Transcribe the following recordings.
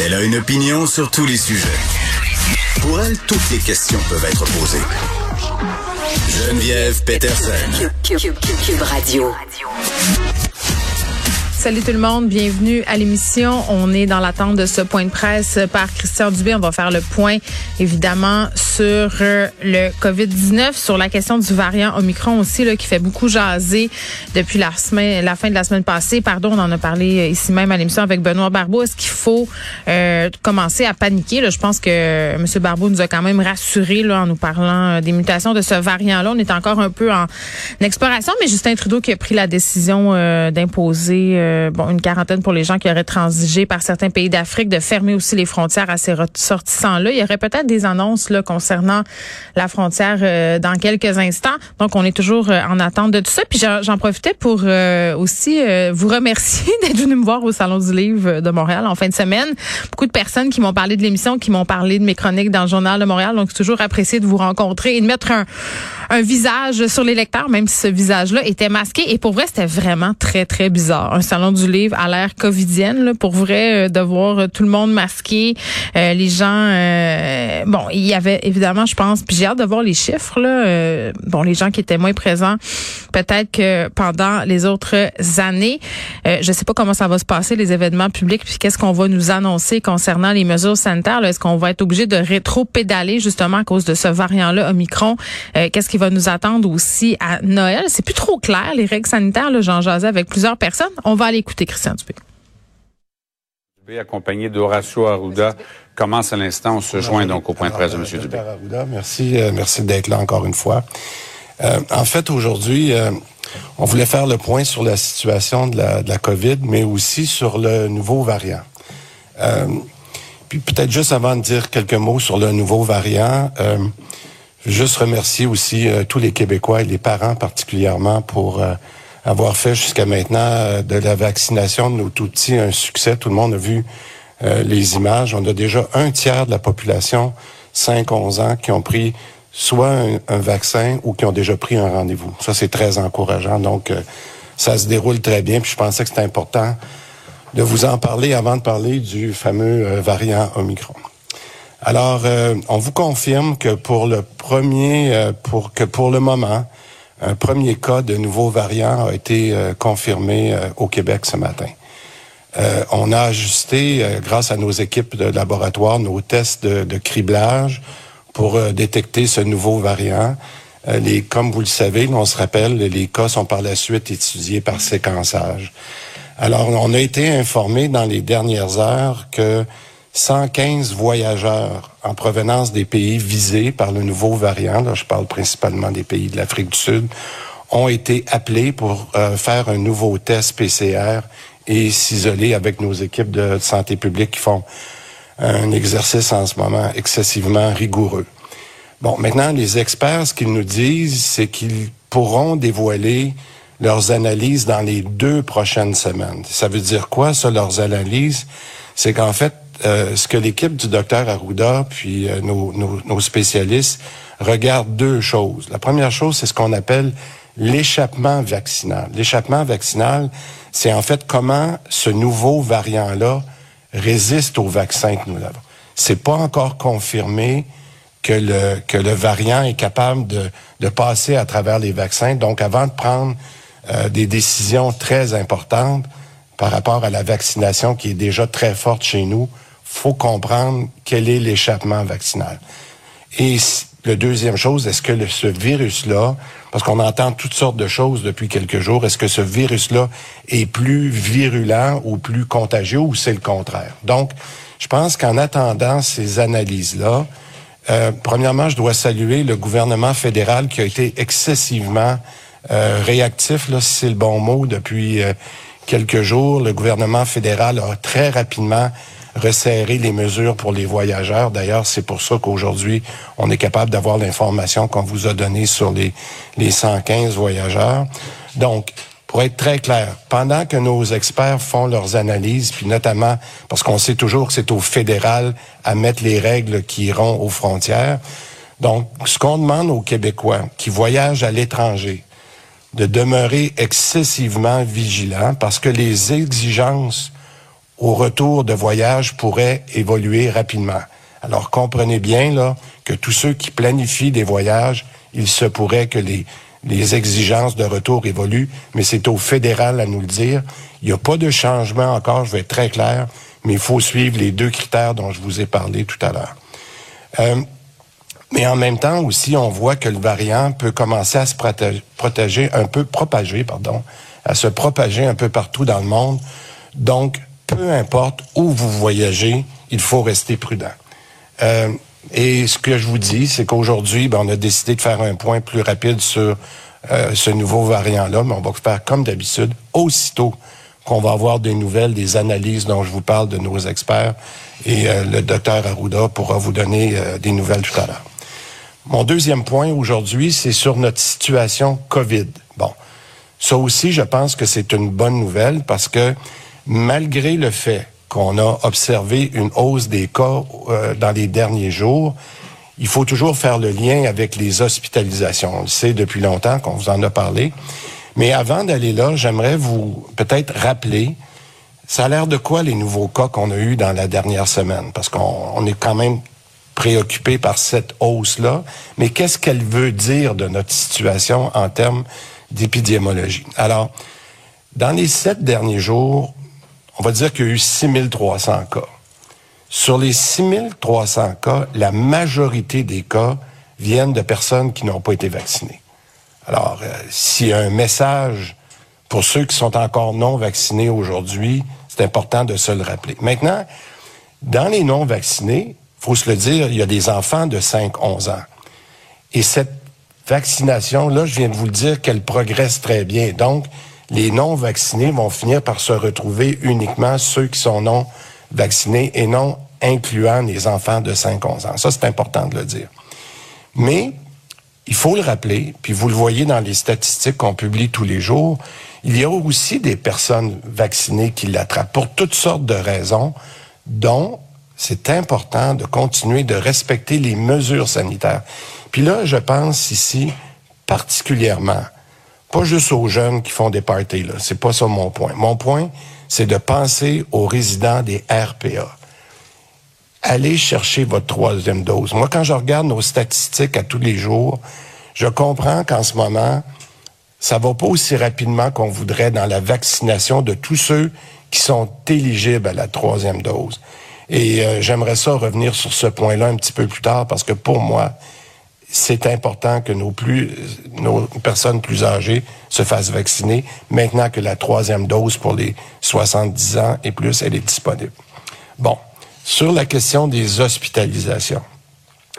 Elle a une opinion sur tous les sujets. Pour elle, toutes les questions peuvent être posées. Geneviève Peterson. Cube, Radio. Salut tout le monde, bienvenue à l'émission. On est dans l'attente de ce point de presse par Christian Dubé. On va faire le point, évidemment, sur euh, le COVID-19, sur la question du variant Omicron aussi, là, qui fait beaucoup jaser depuis la semaine, la fin de la semaine passée. Pardon, on en a parlé euh, ici même à l'émission avec Benoît Barbeau. Est-ce qu'il faut euh, commencer à paniquer? Là? Je pense que M. Barbeau nous a quand même rassuré là, en nous parlant des mutations de ce variant-là. On est encore un peu en exploration, mais Justin Trudeau qui a pris la décision d'imposer euh, bon, une quarantaine pour les gens qui auraient transigé par certains pays d'Afrique, de fermer aussi les frontières à ces ressortissants-là. Il y aurait peut-être des annonces là, concernant la frontière euh, dans quelques instants. Donc, on est toujours euh, en attente de tout ça. Puis j'en profitais pour aussi vous remercier d'être venu me voir au Salon du Livre de Montréal en fin de semaine. Beaucoup de personnes qui m'ont parlé de l'émission, qui m'ont parlé de mes chroniques dans le Journal de Montréal. Donc, c'est toujours apprécié de vous rencontrer et de mettre un, un visage sur les lecteurs, même si ce visage-là était masqué. Et pour vrai, c'était vraiment très, très bizarre. Un salon du livre à l'ère covidienne, là, pour vrai, euh, de voir euh, tout le monde masqué, euh, les gens... bon, il y avait évidemment, je pense, puis j'ai hâte de voir les chiffres. Là, bon, les gens qui étaient moins présents, peut-être que pendant les autres années, je sais pas comment ça va se passer, les événements publics, puis qu'est-ce qu'on va nous annoncer concernant les mesures sanitaires. Est-ce qu'on va être obligé de rétro-pédaler justement à cause de ce variant-là, Omicron? qu'est-ce qui va nous attendre aussi à Noël? C'est plus trop clair, les règles sanitaires. J'en jasais avec plusieurs personnes. On va aller écouter Christian Dubé. Dubé, accompagné d'Horacio Arruda, commence à l'instant. On se joint donc au point de presse de M. Dubé. Arruda, merci, euh, merci d'être là encore une fois. Euh, en fait, aujourd'hui, euh, on voulait faire le point sur la situation de la, de la COVID, mais aussi sur le nouveau variant. puis peut-être juste avant de dire quelques mots sur le nouveau variant, juste remercier aussi tous les Québécois et les parents particulièrement pour avoir fait jusqu'à maintenant euh, de la vaccination de nos tout-petits un succès. Tout le monde a vu euh, les images. On a déjà un tiers de la population, 5-11 ans, qui ont pris soit un, vaccin ou qui ont déjà pris un rendez-vous. Ça, c'est très encourageant. Donc, euh, ça se déroule très bien. Puis je pensais que c'était important de vous en parler avant de parler du fameux variant Omicron. Alors, on vous confirme que pour le premier, pour que pour le moment, un premier cas de nouveau variant a été euh, confirmé euh, au Québec ce matin. Euh, on a ajusté, grâce à nos équipes de laboratoire, nos tests de, criblage pour détecter ce nouveau variant. les, comme vous le savez, on se rappelle, les cas sont par la suite étudiés par séquençage. Alors, on a été informé dans les dernières heures que 115 voyageurs en provenance des pays visés par le nouveau variant, là, je parle principalement des pays de l'Afrique du Sud, ont été appelés pour euh, faire un nouveau test PCR et s'isoler avec nos équipes de santé publique qui font un exercice en ce moment excessivement rigoureux. Bon, maintenant, les experts, ce qu'ils nous disent, c'est qu'ils pourront dévoiler leurs analyses dans les deux prochaines semaines. Ça veut dire quoi, ça, leurs analyses? C'est qu'en fait, euh, ce que l'équipe du docteur Arruda, puis euh, nos, spécialistes, regardent deux choses. La première chose, c'est ce qu'on appelle l'échappement vaccinal. L'échappement vaccinal, c'est en fait comment ce nouveau variant-là résiste au vaccin que nous avons. C'est pas encore confirmé que le, variant est capable de, de passer à travers les vaccins. Donc, avant de prendre euh, des décisions très importantes par rapport à la vaccination qui est déjà très forte chez nous, faut comprendre quel est l'échappement vaccinal. Et le deuxième chose, est-ce que ce virus-là, parce qu'on entend toutes sortes de choses depuis quelques jours, est-ce que ce virus-là est plus virulent ou plus contagieux ou c'est le contraire? Donc, je pense qu'en attendant ces analyses-là, euh, premièrement, je dois saluer le gouvernement fédéral qui a été excessivement euh, réactif, là, si c'est le bon mot, depuis euh, quelques jours. Le gouvernement fédéral a très rapidement resserrer les mesures pour les voyageurs. D'ailleurs, c'est pour ça qu'aujourd'hui, on est capable d'avoir l'information qu'on vous a donnée sur les, les 115 voyageurs. Donc, pour être très clair, pendant que nos experts font leurs analyses, puis notamment parce qu'on sait toujours que c'est au fédéral à mettre les règles qui iront aux frontières. Donc, ce qu'on demande aux Québécois qui voyagent à l'étranger, de demeurer excessivement vigilant parce que les exigences au retour de voyage pourraient évoluer rapidement. Alors comprenez bien là que tous ceux qui planifient des voyages, il se pourrait que les, les exigences de retour évoluent, mais c'est au fédéral à nous le dire. Il n'y a pas de changement encore, je vais être très clair, mais il faut suivre les deux critères dont je vous ai parlé tout à l'heure. Euh, mais en même temps aussi, on voit que le variant peut commencer à se protéger, un peu, propager, pardon, à se propager un peu partout dans le monde. Donc, peu importe où vous voyagez, il faut rester prudent. Euh, et ce que je vous dis, c'est qu'aujourd'hui, ben, on a décidé de faire un point plus rapide sur euh, ce nouveau variant-là, mais on va faire comme d'habitude, aussitôt qu'on va avoir des nouvelles, des analyses dont je vous parle de nos experts, et euh, le docteur Arruda pourra vous donner euh, des nouvelles tout à l'heure. Mon deuxième point aujourd'hui, c'est sur notre situation COVID. Bon, ça aussi, je pense que c'est une bonne nouvelle parce que malgré le fait qu'on a observé une hausse des cas euh, dans les derniers jours, il faut toujours faire le lien avec les hospitalisations. On le sait depuis longtemps qu'on vous en a parlé. Mais avant d'aller là, j'aimerais vous peut-être rappeler, ça a l'air de quoi les nouveaux cas qu'on a eus dans la dernière semaine? Parce qu'on est quand même préoccupé par cette hausse-là. Mais qu'est-ce qu'elle veut dire de notre situation en termes d'épidémiologie? Alors, dans les sept derniers jours, on va dire qu'il y a eu 6300 cas. Sur les 6300 cas, la majorité des cas viennent de personnes qui n'ont pas été vaccinées. Alors, euh, s'il y a un message pour ceux qui sont encore non vaccinés aujourd'hui, c'est important de se le rappeler. Maintenant, dans les non vaccinés, faut se le dire, il y a des enfants de 5-11 ans. Et cette vaccination, là, je viens de vous le dire qu'elle progresse très bien. Donc, les non-vaccinés vont finir par se retrouver uniquement ceux qui sont non vaccinés et non incluant les enfants de 5-11 ans. Ça, c'est important de le dire. Mais, il faut le rappeler, puis vous le voyez dans les statistiques qu'on publie tous les jours, il y a aussi des personnes vaccinées qui l'attrapent pour toutes sortes de raisons, dont c'est important de continuer de respecter les mesures sanitaires. Puis là, je pense ici particulièrement pas juste aux jeunes qui font des parties, là. C'est pas ça mon point. Mon point, c'est de penser aux résidents des RPA. Allez chercher votre troisième dose. Moi, quand je regarde nos statistiques à tous les jours, je comprends qu'en ce moment, ça va pas aussi rapidement qu'on voudrait dans la vaccination de tous ceux qui sont éligibles à la troisième dose. Et euh, j'aimerais ça revenir sur ce point-là un petit peu plus tard parce que pour moi, c'est important que nos plus nos personnes plus âgées se fassent vacciner maintenant que la troisième dose pour les 70 ans et plus, elle est disponible. Bon, sur la question des hospitalisations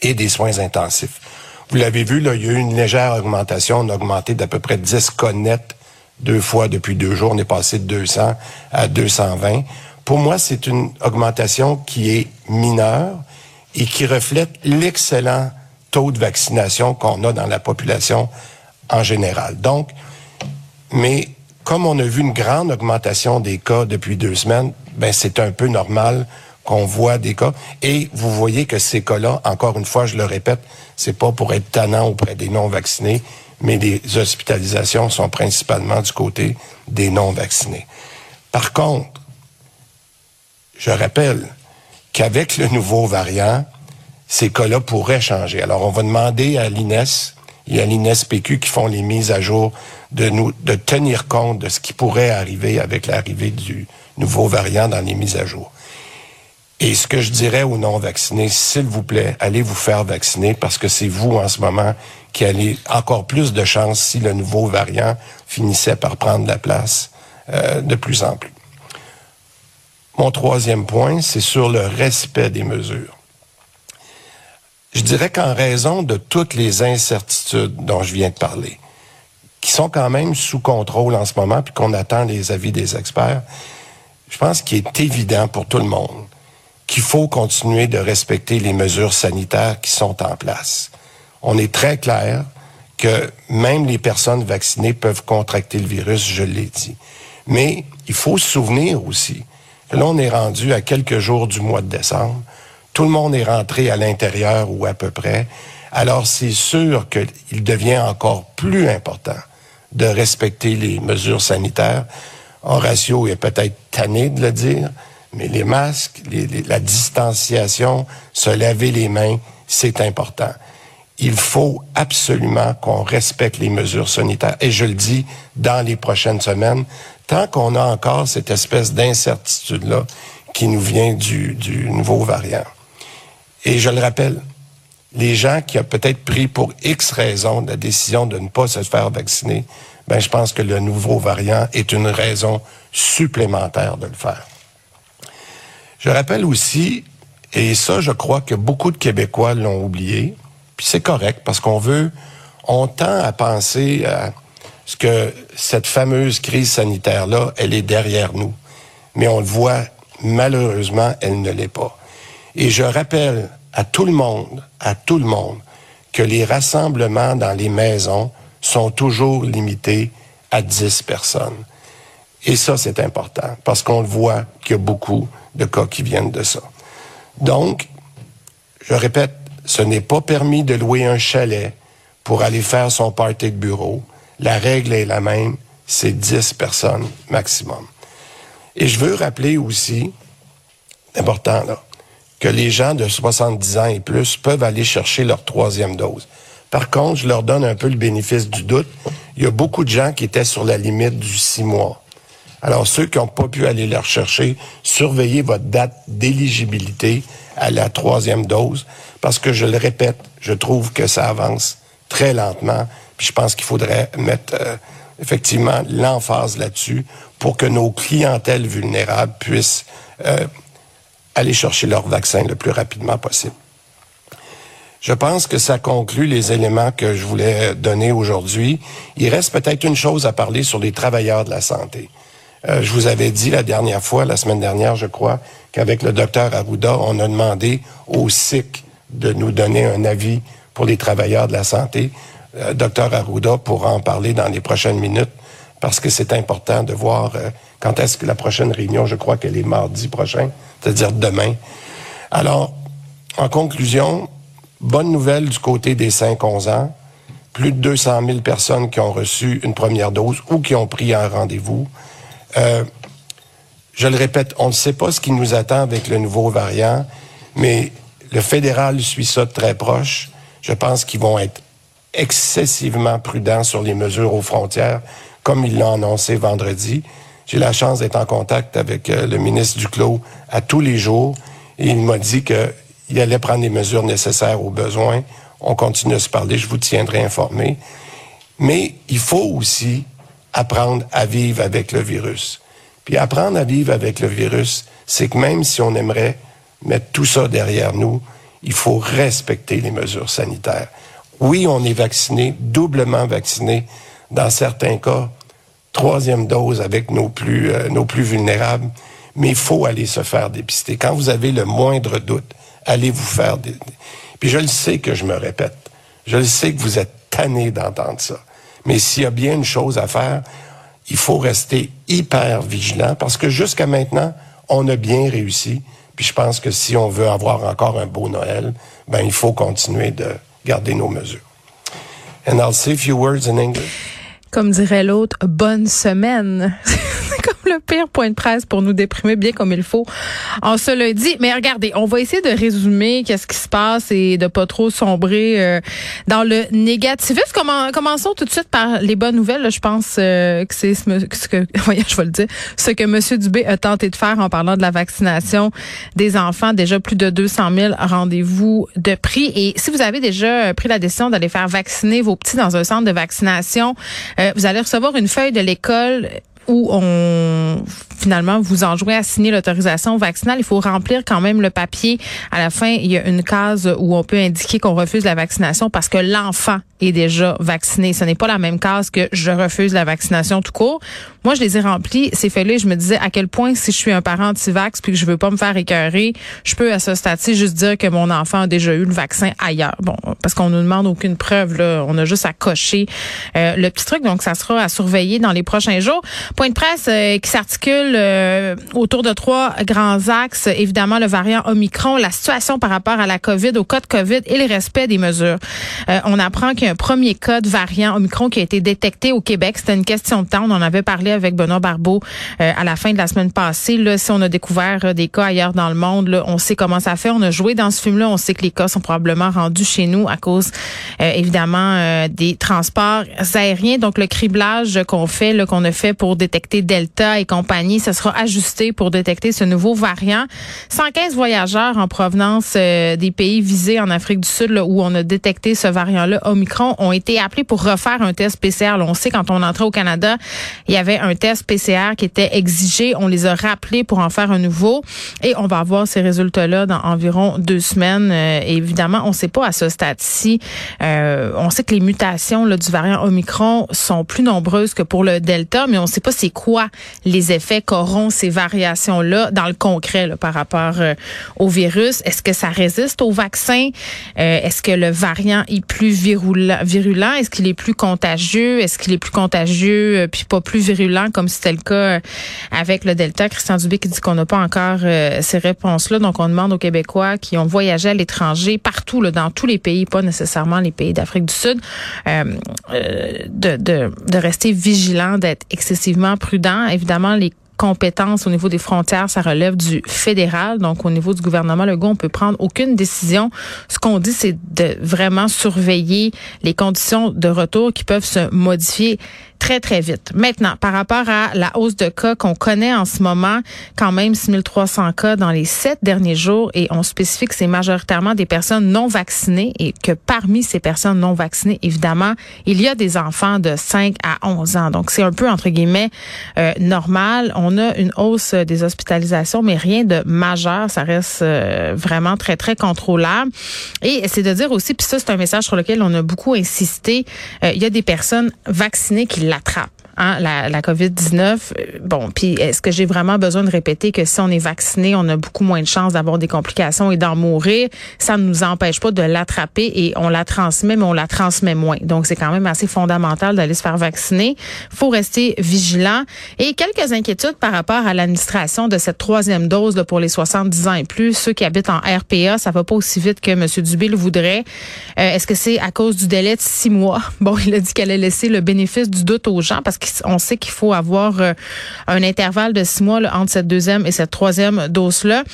et des soins intensifs. Vous l'avez vu, là, il y a eu une légère augmentation. On a augmenté d'à peu près 10 cas nets deux fois depuis deux jours. On est passé de 200 à 220. Pour moi, c'est une augmentation qui est mineure et qui reflète l'excellent taux de vaccination qu'on a dans la population en général. Donc, mais comme on a vu une grande augmentation des cas depuis deux semaines, ben c'est un peu normal qu'on voit des cas. Et vous voyez que ces cas-là, encore une fois, je le répète, c'est pas pour être tannant auprès des non-vaccinés, mais les hospitalisations sont principalement du côté des non-vaccinés. Par contre, je rappelle qu'avec le nouveau variant, ces cas-là pourraient changer. Alors, on va demander à l'INES et à l'INES-PQ qui font les mises à jour de nous, de tenir compte de ce qui pourrait arriver avec l'arrivée du nouveau variant dans les mises à jour. Et ce que je dirais aux non-vaccinés, s'il vous plaît, allez vous faire vacciner parce que c'est vous en ce moment qui allez encore plus de chance si le nouveau variant finissait par prendre la place euh, de plus en plus. Mon troisième point, c'est sur le respect des mesures. Je dirais qu'en raison de toutes les incertitudes dont je viens de parler, qui sont quand même sous contrôle en ce moment, puis qu'on attend les avis des experts, je pense qu'il est évident pour tout le monde qu'il faut continuer de respecter les mesures sanitaires qui sont en place. On est très clair que même les personnes vaccinées peuvent contracter le virus, je l'ai dit. Mais il faut se souvenir aussi que là, on est rendu à quelques jours du mois de décembre tout le monde est rentré à l'intérieur ou à peu près. Alors c'est sûr qu'il devient encore plus important de respecter les mesures sanitaires. Horatio est peut-être tanné de le dire, mais les masques, la distanciation, se laver les mains, c'est important. Il faut absolument qu'on respecte les mesures sanitaires. Et je le dis dans les prochaines semaines, tant qu'on a encore cette espèce d'incertitude-là qui nous vient du, du nouveau variant. Et je le rappelle, les gens qui ont peut-être pris pour X raison la décision de ne pas se faire vacciner, ben, je pense que le nouveau variant est une raison supplémentaire de le faire. Je rappelle aussi, et ça, je crois que beaucoup de Québécois l'ont oublié, puis c'est correct parce qu'on veut, on tend à penser à ce que cette fameuse crise sanitaire-là, elle est derrière nous. Mais on le voit, malheureusement, elle ne l'est pas. Et je rappelle à tout le monde, à tout le monde, que les rassemblements dans les maisons sont toujours limités à 10 personnes. Et ça, c'est important, parce qu'on le voit qu'il y a beaucoup de cas qui viennent de ça. Donc, je répète, ce n'est pas permis de louer un chalet pour aller faire son party de bureau. La règle est la même, c'est 10 personnes maximum. Et je veux rappeler aussi, important là, que les gens de 70 ans et plus peuvent aller chercher leur troisième dose. Par contre, je leur donne un peu le bénéfice du doute. Il y a beaucoup de gens qui étaient sur la limite du six mois. Alors, ceux qui n'ont pas pu aller leur chercher, surveillez votre date d'éligibilité à la troisième dose, parce que je le répète, je trouve que ça avance très lentement, je pense qu'il faudrait mettre euh, effectivement l'emphase là-dessus pour que nos clientèles vulnérables puissent euh, aller chercher leur vaccin le plus rapidement possible. Je pense que ça conclut les éléments que je voulais donner aujourd'hui. Il reste peut-être une chose à parler sur les travailleurs de la santé. Euh, je vous avais dit la dernière fois, la semaine dernière, je crois, qu'avec le docteur Arruda, on a demandé au SIC de nous donner un avis pour les travailleurs de la santé. Euh, docteur Arruda pourra en parler dans les prochaines minutes parce que c'est important de voir euh, quand est-ce que la prochaine réunion, je crois qu'elle est mardi prochain, c'est-à-dire demain. Alors, en conclusion, bonne nouvelle du côté des 5-11 ans. Plus de 200 000 personnes qui ont reçu une première dose ou qui ont pris un rendez-vous. Euh, je le répète, on ne sait pas ce qui nous attend avec le nouveau variant, mais le fédéral suit ça de très proche. Je pense qu'ils vont être excessivement prudents sur les mesures aux frontières, comme ils l'ont annoncé vendredi. J'ai la chance d'être en contact avec euh, le ministre Duclos à tous les jours et il m'a dit qu'il allait prendre les mesures nécessaires aux besoins. On continue à se parler, je vous tiendrai informé. Mais il faut aussi apprendre à vivre avec le virus. Puis apprendre à vivre avec le virus, c'est que même si on aimerait mettre tout ça derrière nous, il faut respecter les mesures sanitaires. Oui, on est vacciné, doublement vacciné dans certains cas, troisième dose avec nos plus, euh, nos plus vulnérables, mais il faut aller se faire dépister. Quand vous avez le moindre doute, allez vous faire des... Puis je le sais que je me répète. Je le sais que vous êtes tanné d'entendre ça. Mais s'il y a bien une chose à faire, il faut rester hyper vigilant parce que jusqu'à maintenant, on a bien réussi. Puis je pense que si on veut avoir encore un beau Noël, ben il faut continuer de garder nos mesures. And I'll say a few words in English. Comme dirait l'autre, bonne semaine. le pire point de presse pour nous déprimer bien comme il faut en ce dit. Mais regardez, on va essayer de résumer qu'est-ce qui se passe et de pas trop sombrer euh, dans le négativisme. commençons tout de suite par les bonnes nouvelles. je pense euh, que c'est ce, que, voyons, je vais le dire, ce que M. Dubé a tenté de faire en parlant de la vaccination des enfants. Déjà plus de 200 000 rendez-vous de prix. Et si vous avez déjà pris la décision d'aller faire vacciner vos petits dans un centre de vaccination, euh, vous allez recevoir une feuille de l'école où on finalement vous enjoint à signer l'autorisation vaccinale, il faut remplir quand même le papier. À la fin, il y a une case où on peut indiquer qu'on refuse la vaccination parce que l'enfant est déjà vacciné. Ce n'est pas la même case que je refuse la vaccination tout court. Moi, je les ai remplis, ces feuilles-là, je me disais à quel point si je suis un parent anti-vax puis que je veux pas me faire écœurer, je peux à ce stade-ci juste dire que mon enfant a déjà eu le vaccin ailleurs. Bon, parce qu'on nous demande aucune preuve, là. On a juste à cocher euh, le petit truc. Donc, ça sera à surveiller dans les prochains jours. Point de presse euh, qui s'articule euh, autour de trois grands axes. Évidemment, le variant Omicron, la situation par rapport à la COVID, au cas de COVID et le respect des mesures. on apprend qu'il a un premier cas de variant Omicron qui a été détecté au Québec. C'était une question de temps. On en avait parlé avec Benoît Barbeau euh, à la fin de la semaine passée. Là, si on a découvert euh, des cas ailleurs dans le monde, là, on sait comment ça fait. On a joué dans ce film-là. On sait que les cas sont probablement rendus chez nous à cause, euh, évidemment, des transports aériens. Donc, le criblage qu'on fait, qu'on a fait pour détecter Delta et compagnie, ça sera ajusté pour détecter ce nouveau variant. 115 voyageurs en provenance des pays visés en Afrique du Sud, là, où on a détecté ce variant-là, Omicron, ont été appelés pour refaire un test PCR. on sait quand on entrait au Canada, il y avait un test PCR qui était exigé. On les a rappelés pour en faire un nouveau et on va avoir ces résultats-là dans environ deux semaines. Euh, évidemment, on ne sait pas à ce stade-ci. Euh, on sait que les mutations là, du variant Omicron sont plus nombreuses que pour le Delta, mais on ne sait pas c'est quoi les effets qu'auront ces variations-là dans le concret là, par rapport euh, au virus. Est-ce que ça résiste au vaccin? Est-ce que le variant est plus virulent? Virulent? Est-ce qu'il est plus contagieux? Est-ce qu'il est plus contagieux puis pas plus virulent comme c'était le cas avec le Delta? Christian Dubé qui dit qu'on n'a pas encore ces réponses-là. Donc, on demande aux Québécois qui ont voyagé à l'étranger, partout, là, dans tous les pays, pas nécessairement les pays d'Afrique du Sud, euh, euh, de, de, de rester vigilants, d'être excessivement prudents. Évidemment, les compétences au niveau des frontières, ça relève du fédéral. Donc, au niveau du gouvernement Legault, on peut prendre aucune décision. Ce qu'on dit, c'est de vraiment surveiller les conditions de retour qui peuvent se modifier très, très vite. Maintenant, par rapport à la hausse de cas qu'on connaît en ce moment, quand même 6300 cas dans les sept derniers jours et on spécifie que c'est majoritairement des personnes non vaccinées et que parmi ces personnes non vaccinées, évidemment, il y a des enfants de 5 à 11 ans. Donc, c'est un peu, entre guillemets, euh, normal. On a une hausse des hospitalisations, mais rien de majeur. Ça reste euh, vraiment très, très contrôlable. Et c'est de dire aussi, puis ça, c'est un message sur lequel on a beaucoup insisté, euh, il y a des personnes vaccinées qui l'attrape. Hein, la, la COVID-19. Euh, bon, puis est-ce que j'ai vraiment besoin de répéter que si on est vacciné, on a beaucoup moins de chances d'avoir des complications et d'en mourir? Ça ne nous empêche pas de l'attraper et on la transmet, mais on la transmet moins. Donc, c'est quand même assez fondamental d'aller se faire vacciner. faut rester vigilant. Et quelques inquiétudes par rapport à l'administration de cette troisième dose là, pour les 70 ans et plus. Ceux qui habitent en RPA, ça va pas aussi vite que M. Dubé le voudrait. Euh, est-ce que c'est à cause du délai de six mois? Bon, il a dit qu'elle allait laisser le bénéfice du doute aux gens parce que on sait qu'il faut avoir euh, un intervalle de six mois entre cette deuxième et cette troisième dose-là.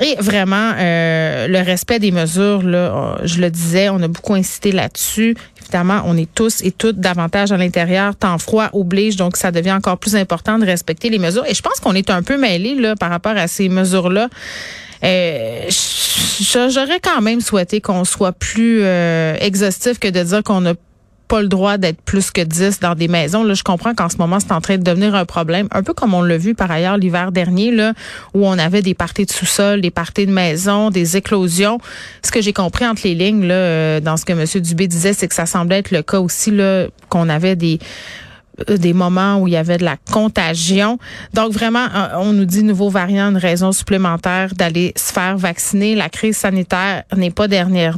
Et vraiment, euh, le respect des mesures, là, euh, je le disais, on a beaucoup incité là-dessus. Évidemment, on est tous et toutes davantage à l'intérieur. Temps froid oblige, donc ça devient encore plus important de respecter les mesures. Et je pense qu'on est un peu mêlés là, par rapport à ces mesures-là. J'aurais quand même souhaité qu'on soit plus exhaustif que de dire qu'on a pas le droit d'être plus que 10 dans des maisons. Là, je comprends qu'en ce moment, c'est en train de devenir un problème. Un peu comme on l'a vu par ailleurs l'hiver dernier, là, où on avait des parties de sous-sol, des parties de maison, des éclosions. Ce que j'ai compris entre les lignes, là, euh, dans ce que M. Dubé disait, c'est que ça semblait être le cas aussi, là, qu'on avait des euh, des moments où il y avait de la contagion. Donc vraiment, euh, on nous dit nouveau variant, une raison supplémentaire d'aller se faire vacciner. La crise sanitaire n'est pas dernière